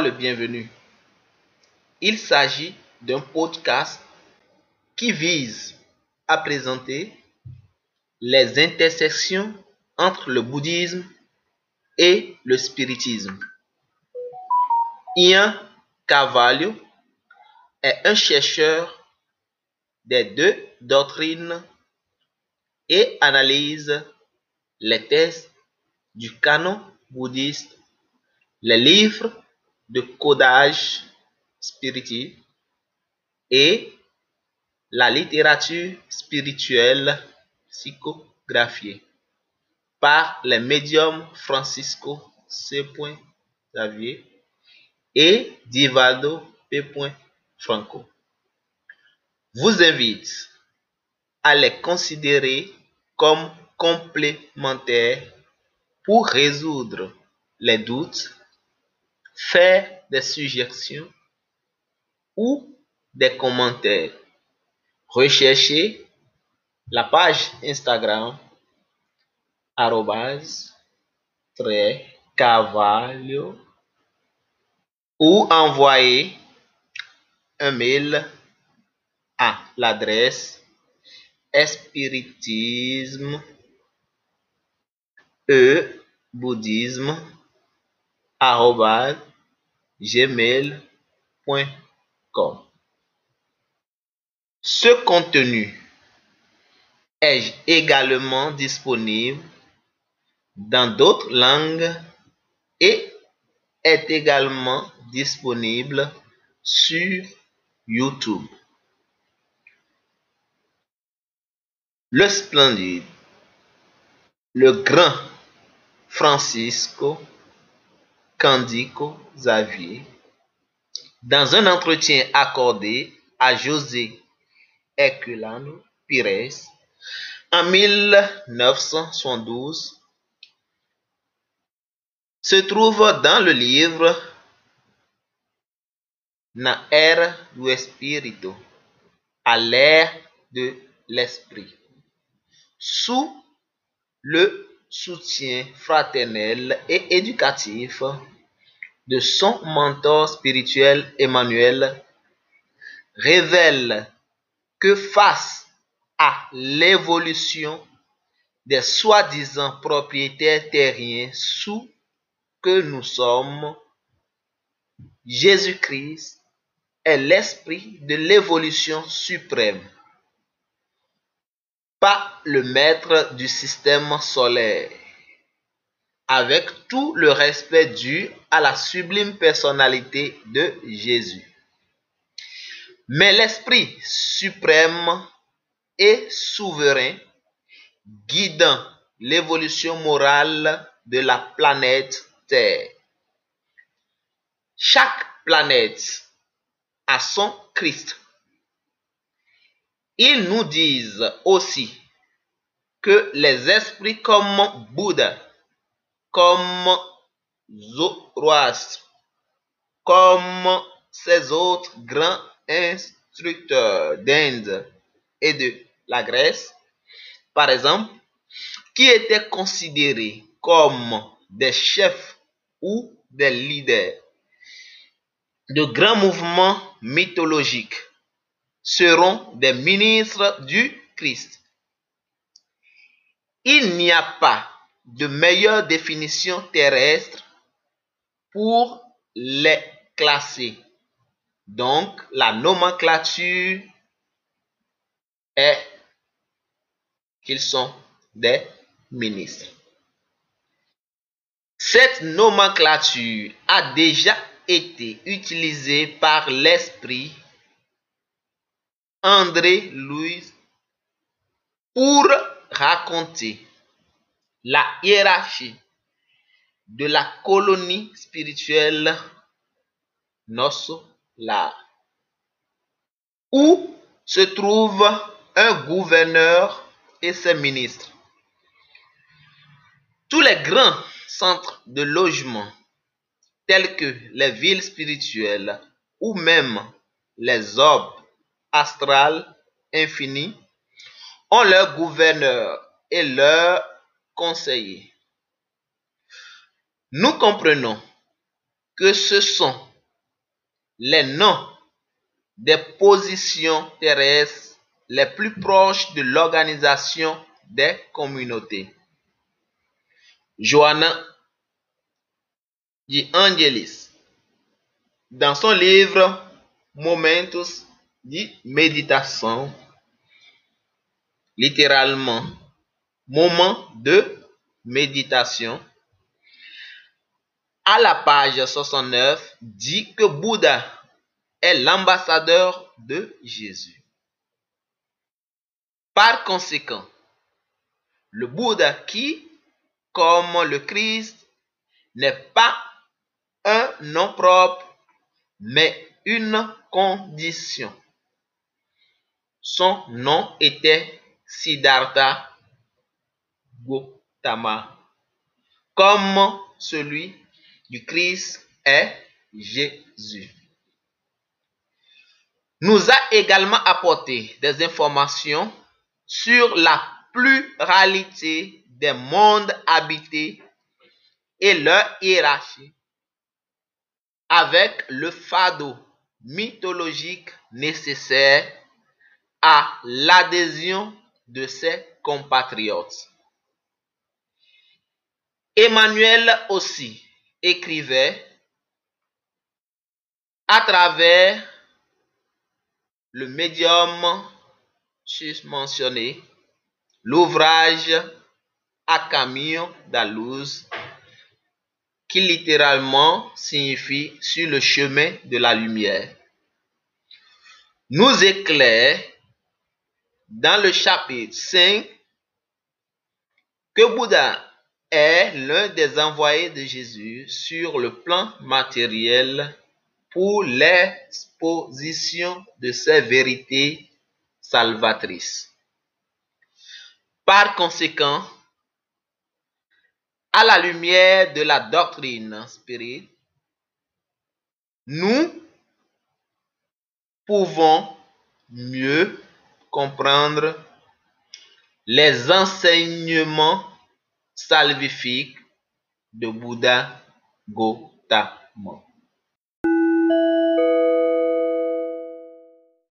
le bienvenu. Il s'agit d'un podcast qui vise à présenter les intersections entre le bouddhisme et le spiritisme. Ian Carvalho est un chercheur des deux doctrines et analyse les thèses du canon bouddhiste, les livres de codage spiritif et la littérature spirituelle psychographiée par les médiums Francisco C. Xavier et Divaldo P. Franco. Vous invite à les considérer comme complémentaires pour résoudre les doutes, faire des suggestions ou des commentaires. Recherchez la page Instagram arrobase cavallo ou envoyez un mail à l'adresse espiritisme e bouddhisme gmail.com Ce contenu est également disponible dans d'autres langues et est également disponible sur YouTube. Le splendide, le grand Francisco Candico Xavier, dans un entretien accordé à José Herculano Pires en 1972, se trouve dans le livre Na era do Espírito, à l'ère de l'esprit, sous le soutien fraternel et éducatif de son mentor spirituel Emmanuel, révèle que face à l'évolution des soi-disant propriétaires terriens sous que nous sommes, Jésus-Christ est l'esprit de l'évolution suprême, pas le maître du système solaire, avec tout le respect dû à la sublime personnalité de Jésus. Mais l'esprit suprême et souverain guidant l'évolution morale de la planète Terre. Chaque planète a son Christ. Ils nous disent aussi que les esprits comme Bouddha, comme Zoroastre, comme ces autres grands instructeurs d'Inde et de la Grèce, par exemple, qui étaient considérés comme des chefs ou des leaders de grands mouvements mythologiques seront des ministres du Christ. Il n'y a pas de meilleure définition terrestre pour les classer. Donc, la nomenclature est qu'ils sont des ministres. Cette nomenclature a déjà été utilisée par l'esprit André Louis pour raconter la hiérarchie de la colonie spirituelle Nosso-La, où se trouve un gouverneur et ses ministres. Tous les grands centres de logement, tels que les villes spirituelles ou même les orbes astrales infinis, ont leur gouverneur et leurs conseillers. Nous comprenons que ce sont les noms des positions terrestres les plus proches de l'organisation des communautés. Johanna de Angelis, dans son livre Momentos de méditation, littéralement moment de méditation, à la page 69, dit que Bouddha est l'ambassadeur de Jésus. Par conséquent, le Bouddha qui, comme le Christ, n'est pas un nom propre, mais une condition. Son nom était Siddhartha Gautama, comme celui du Christ est Jésus. Nous a également apporté des informations sur la pluralité des mondes habités et leur hiérarchie avec le fardeau mythologique nécessaire à l'adhésion de ses compatriotes. Emmanuel aussi écrivait à travers le médium susmentionné l'ouvrage à Camille Dallouz qui littéralement signifie sur le chemin de la lumière, nous éclaire dans le chapitre 5 que Bouddha est l'un des envoyés de Jésus sur le plan matériel pour l'exposition de ses vérités salvatrices. Par conséquent, à la lumière de la doctrine spirituelle, nous pouvons mieux comprendre les enseignements salvifiques de Bouddha Gautama.